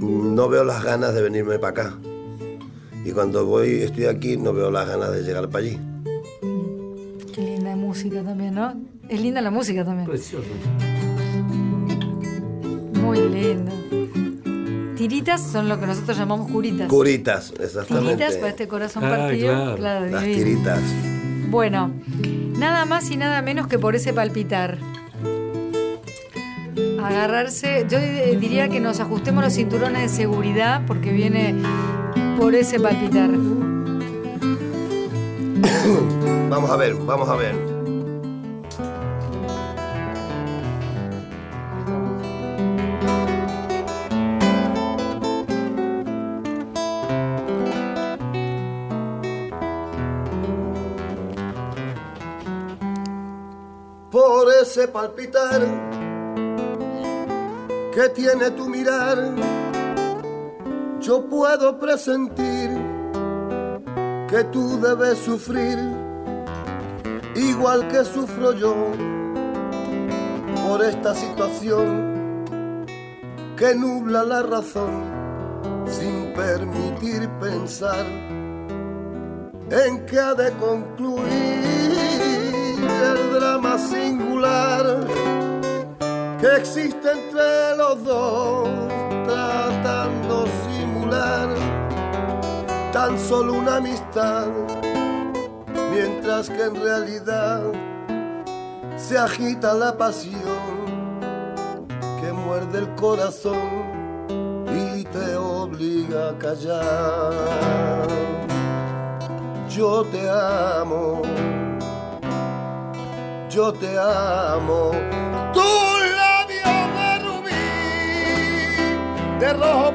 no veo las ganas de venirme para acá. Y cuando voy, estoy aquí, no veo las ganas de llegar para allí. Qué linda música también, ¿no? Es linda la música también. Precioso. Muy linda. Tiritas son lo que nosotros llamamos curitas. Curitas, exactamente. Tiritas para este corazón Ah, partido. claro. Las divino. tiritas. Bueno, nada más y nada menos que por ese palpitar. Agarrarse, yo di- diría que nos ajustemos los cinturones de seguridad porque viene por ese palpitar. Vamos a ver, vamos a ver. Por ese palpitar que tiene tu mirar, yo puedo presentir que tú debes sufrir igual que sufro yo por esta situación que nubla la razón sin permitir pensar en que ha de concluir el drama singular que existe entre los dos, tratando tan solo una amistad, mientras que en realidad se agita la pasión que muerde el corazón y te obliga a callar. Yo te amo, yo te amo, tus labios de rubí, de rojo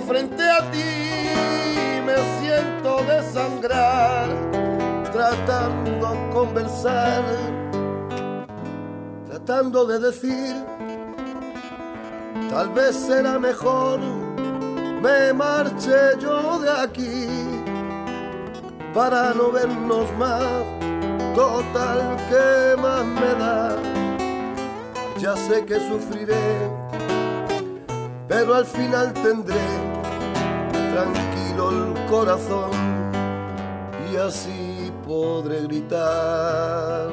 frente a ti me siento desangrar tratando de conversar tratando de decir tal vez será mejor me marche yo de aquí para no vernos más total que más me da. Ya sé que sufriré pero al final tendré tranquilo el corazón y así podré gritar,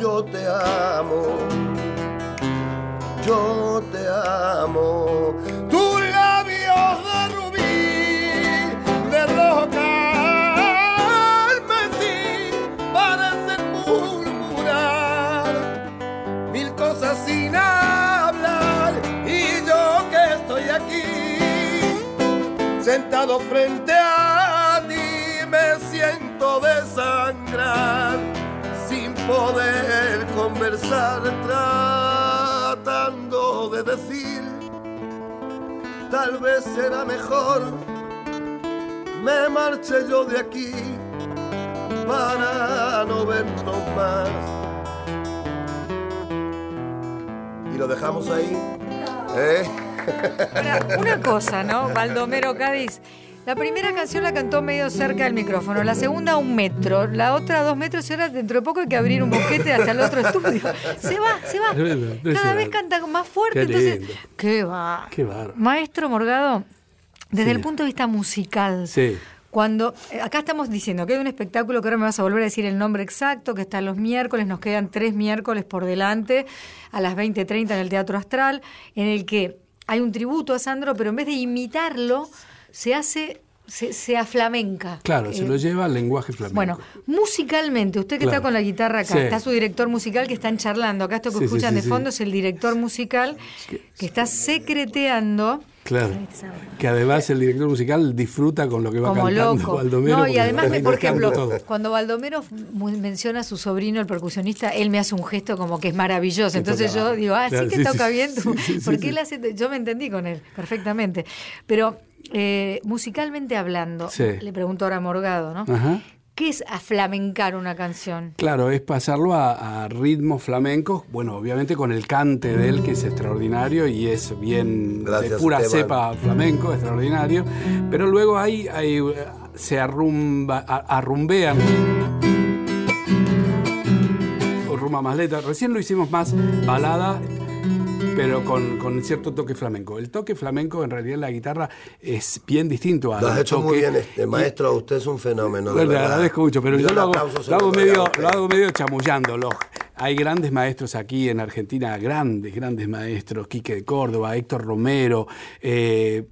yo te amo, yo te amo, sentado frente a ti me siento desangrar sin poder conversar tratando de decir tal vez será mejor me marche yo de aquí para no vernos más y lo dejamos ahí ¿eh? Ahora, una cosa, ¿no? Baldomero Cádiz. La primera canción la cantó medio cerca del micrófono, la segunda a un metro, la otra a dos metros y ahora dentro de poco hay que abrir un boquete hasta el otro estudio. Se va, se va. Cada vez canta más fuerte, Qué entonces. Qué va. Qué bárbaro. Maestro Morgado, desde Sí. el punto de vista musical, Sí. cuando eh, acá estamos diciendo que hay un espectáculo que ahora me vas a volver a decir el nombre exacto, que está los miércoles, nos quedan tres miércoles por delante, a las 20.30 en el Teatro Astral, en el que hay un tributo a Sandro, pero en vez de imitarlo, se hace, se, se aflamenca. Claro, se Eh, lo lleva al lenguaje flamenco. bueno, musicalmente, usted que Claro. está con la guitarra acá, Sí. está su director musical que están charlando. Acá esto que Sí, escuchan sí, de fondo es el director musical que está secreteando. Claro. Que además el director musical disfruta con lo que va como cantando loco. Baldomero. no, y además, me- por ejemplo, todo. cuando Baldomero menciona a su sobrino, el percusionista, él me hace un gesto como que es maravilloso. Entonces yo digo, ah, Claro, sí que sí, toca sí, bien tú. sí, porque él hace, yo me entendí con él perfectamente. Pero eh, musicalmente hablando, le pregunto ahora a Morgado, ¿no? Ajá. ¿Qué es aflamencar una canción? Claro, es pasarlo a, a ritmos flamencos, bueno, obviamente con el cante de él que es extraordinario y es bien Gracias, de pura Esteban. cepa flamenco, extraordinario, pero luego ahí, ahí, eh, se arrumba, a- arrumbean o rumba más letra. Recién lo hicimos más balada, pero con, con cierto toque flamenco. El toque flamenco en realidad en la guitarra es bien distinto a Lo has hecho muy bien, este, y- maestro. Usted es un fenómeno. bueno, le agradezco mucho, pero Y yo lo hago, lo hago medio, lo hago medio chamullando. Los- hay grandes maestros aquí en Argentina, grandes, grandes maestros, Quique de Córdoba, Héctor Romero. eh,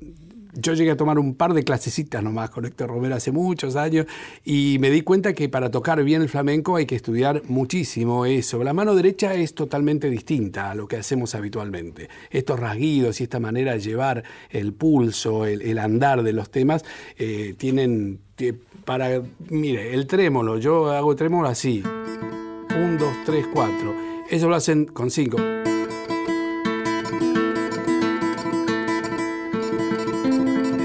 yo llegué a tomar un par de clasecitas nomás con Héctor Romero hace muchos años y me di cuenta que para tocar bien el flamenco hay que estudiar muchísimo eso. La mano derecha es totalmente distinta a lo que hacemos habitualmente. Estos rasguidos y esta manera de llevar el pulso, el, andar de los temas, eh, tienen tie- para, mire, el trémolo, yo hago trémolo así. Un, dos, tres, cuatro. Ellos lo hacen con cinco.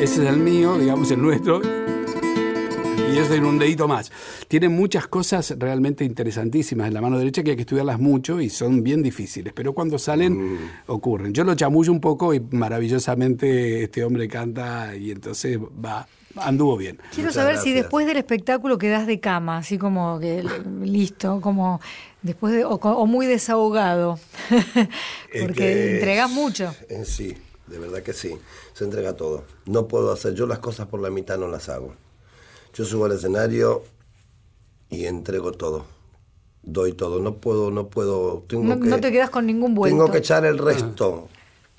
Ese es el mío, digamos el nuestro. Y eso tiene un dedito más. Tiene muchas cosas realmente interesantísimas en la mano derecha que hay que estudiarlas mucho y son bien difíciles, pero cuando salen Mm. ocurren. Yo lo chamullo un poco y maravillosamente este hombre canta y entonces va, anduvo bien. Quiero Muchas saber si después del espectáculo quedás de cama, así como que listo, como después de, o, o muy desahogado, Es porque que- entregás mucho. Eh, sí, de verdad que sí. Se entrega todo. No puedo hacer, yo las cosas por la mitad no las hago. Yo subo al escenario y entrego todo. Doy todo. No puedo, no puedo. Tengo No, que, no te quedas con ningún vuelto. Tengo que echar el resto.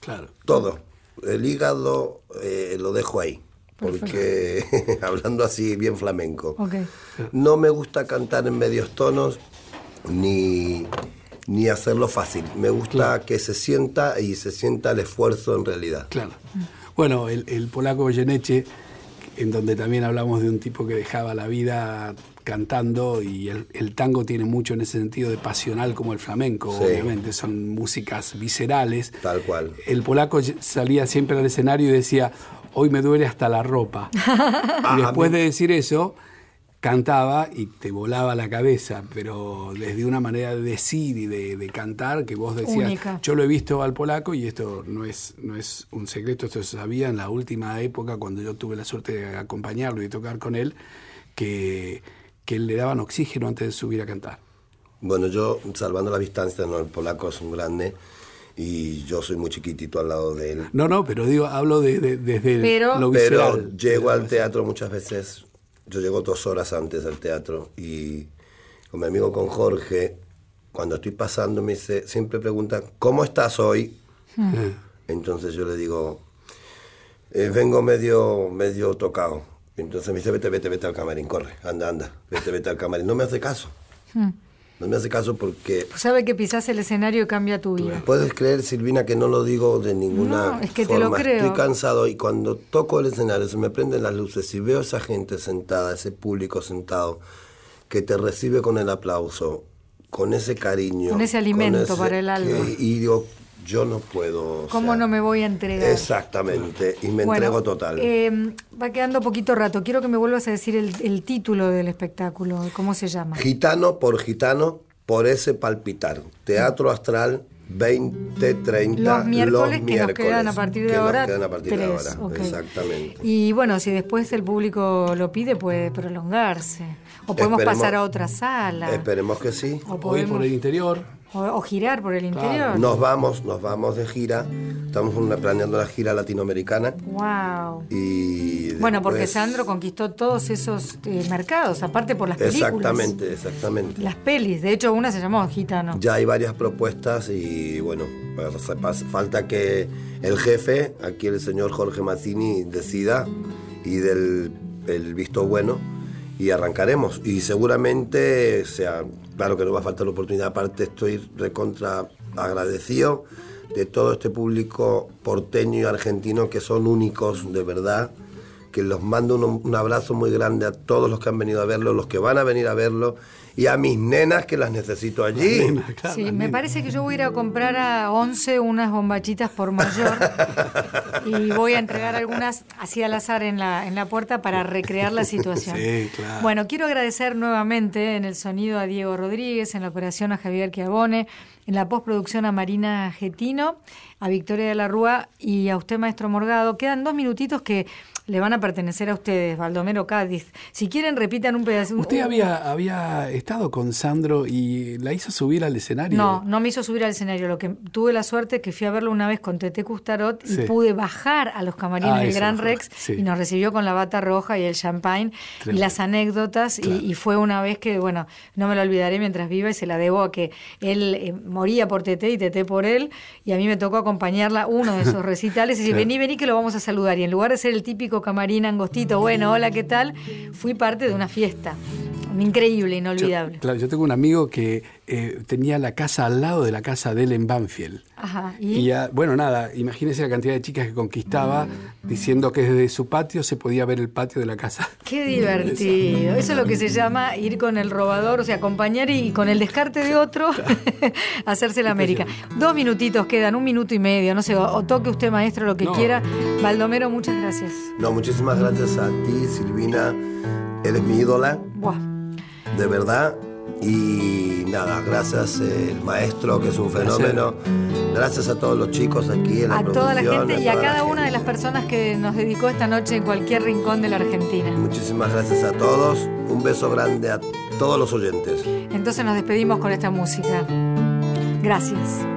Claro. Todo. El hígado eh, lo dejo ahí. Porque, hablando así bien flamenco, Ok. no me gusta cantar en medios tonos ni, ni hacerlo fácil. Me gusta que se sienta y se sienta el esfuerzo en realidad. Claro. Bueno, el, el polaco Goyeneche, en donde también hablamos de un tipo que dejaba la vida cantando y el, el tango tiene mucho en ese sentido de pasional como el flamenco, Sí. obviamente, son músicas viscerales. Tal cual. El polaco salía siempre al escenario y decía, hoy me duele hasta la ropa. y a después de decir eso, cantaba y te volaba la cabeza, pero desde una manera de decir y de, de cantar que vos decías, Única. yo lo he visto al polaco y esto no es, no es un secreto, esto se sabía en la última época cuando yo tuve la suerte de acompañarlo y tocar con él, que, que le daban oxígeno antes de subir a cantar. Bueno, yo, salvando la distancia, no, el polaco es un grande y yo soy muy chiquitito al lado de él. No, no, pero digo, hablo de, de- desde Pero- lo Pero llego al teatro muchas veces, yo llego dos horas antes al teatro y con mi amigo con Jorge, cuando estoy pasando me dice, siempre pregunta, ¿cómo estás hoy? Entonces yo le digo, "Eh, vengo medio, medio tocado. Entonces me dice, vete, vete, vete al camarín, corre, anda, anda, vete, vete al camarín. No me hace caso. No me hace caso porque Pues sabe que pisás el escenario y cambia tu vida. Puedes creer, Silvina, que no lo digo de ninguna No, es que te forma. lo creo. Estoy cansado y cuando toco el escenario se me prenden las luces y veo a esa gente sentada, ese público sentado, que te recibe con el aplauso, con ese cariño. Con ese alimento para el alma. que- y digo, yo no puedo. o ¿Cómo sea, no me voy a entregar? Exactamente, y me Bueno, entrego total. eh, va quedando poquito rato. Quiero que me vuelvas a decir el, el título del espectáculo. ¿Cómo se llama? Gitano por gitano, por ese palpitar. Teatro Astral 2030. Los miércoles que nos quedan a partir de que nos ahora. quedan a partir de tres, ahora. Exactamente. Y bueno, si después el público lo pide, puede prolongarse. O podemos Esperemos- pasar a otra sala. Esperemos que sí. O, podemos- por el interior. O- o girar por el interior. Nos vamos, nos vamos de gira. Estamos una- planeando la gira latinoamericana Wow. y Bueno, porque Sandro conquistó todos esos eh, mercados, aparte por las películas. Exactamente, exactamente. Las pelis. De hecho, una se llamó Gitano. Ya hay varias propuestas y bueno, pues, falta que el jefe, aquí el señor Jorge Mazzini, decida y del el visto bueno y arrancaremos. Y seguramente, sea, claro que no va a faltar la oportunidad, aparte estoy recontra agradecido de todo este público porteño y argentino que son únicos de verdad que los mando un, un abrazo muy grande a todos los que han venido a verlo, los que van a venir a verlo y a mis nenas que las necesito allí. Claro, Sí, me nena. parece que yo voy a ir a comprar a 11 unas bombachitas por mayor y voy a entregar algunas así al azar en la, en la puerta para recrear la situación. Sí, claro. Bueno, quiero agradecer nuevamente en el sonido a Diego Rodríguez, en la operación a Javier Chiavone, en la postproducción a Marina Getino, a Victoria de la Rúa y a usted, maestro Morgado. Quedan dos minutitos que le van a pertenecer a ustedes, Baldomero Cádiz. Si quieren, repitan un pedazo. Usted había, había estado con Sandro y la hizo subir al escenario. No, no me hizo subir al escenario. Lo que tuve la suerte que fui a verlo una vez con Tete Custarot y Sí. pude bajar a los camarines Ah, del Gran Rex sí. y nos recibió con la bata roja y el champagne y las anécdotas. y-. Y, fue una vez que, bueno, no me lo olvidaré mientras viva y se la debo a que él eh, moría por Tete y Tete por él. Y a mí me tocó acompañarla uno de esos recitales y decir, Claro. vení, vení que lo vamos a saludar. Y en lugar de ser el típico camarín angostito, bueno, hola, ¿qué tal? Fui parte de una fiesta. Increíble, Yo- inolvidable. claro, yo tengo un amigo que eh, tenía la casa al lado de la casa de él en Banfield. Ajá. Y, ¿Y? bueno, nada, imagínese la cantidad de chicas que conquistaba diciendo que desde su patio se podía ver el patio de la casa. Qué divertido. Eso es lo que se llama ir con el robador, o sea, acompañar y, con el descarte de otro hacerse la América. Dos minutitos quedan, un minuto y medio, no sé, o, o toque usted, maestro, lo que No. quiera. Baldomero, muchas gracias. No, muchísimas gracias a ti, Silvina, eres mi ídola, Buah. De verdad. Y nada, gracias eh, el maestro, que es un fenómeno. Gracias a todos los chicos aquí en la A toda la gente y a cada una de las personas que nos dedicó esta noche en cualquier rincón de la Argentina. Muchísimas gracias a todos. Un beso grande a todos los oyentes. Entonces nos despedimos con esta música. Gracias.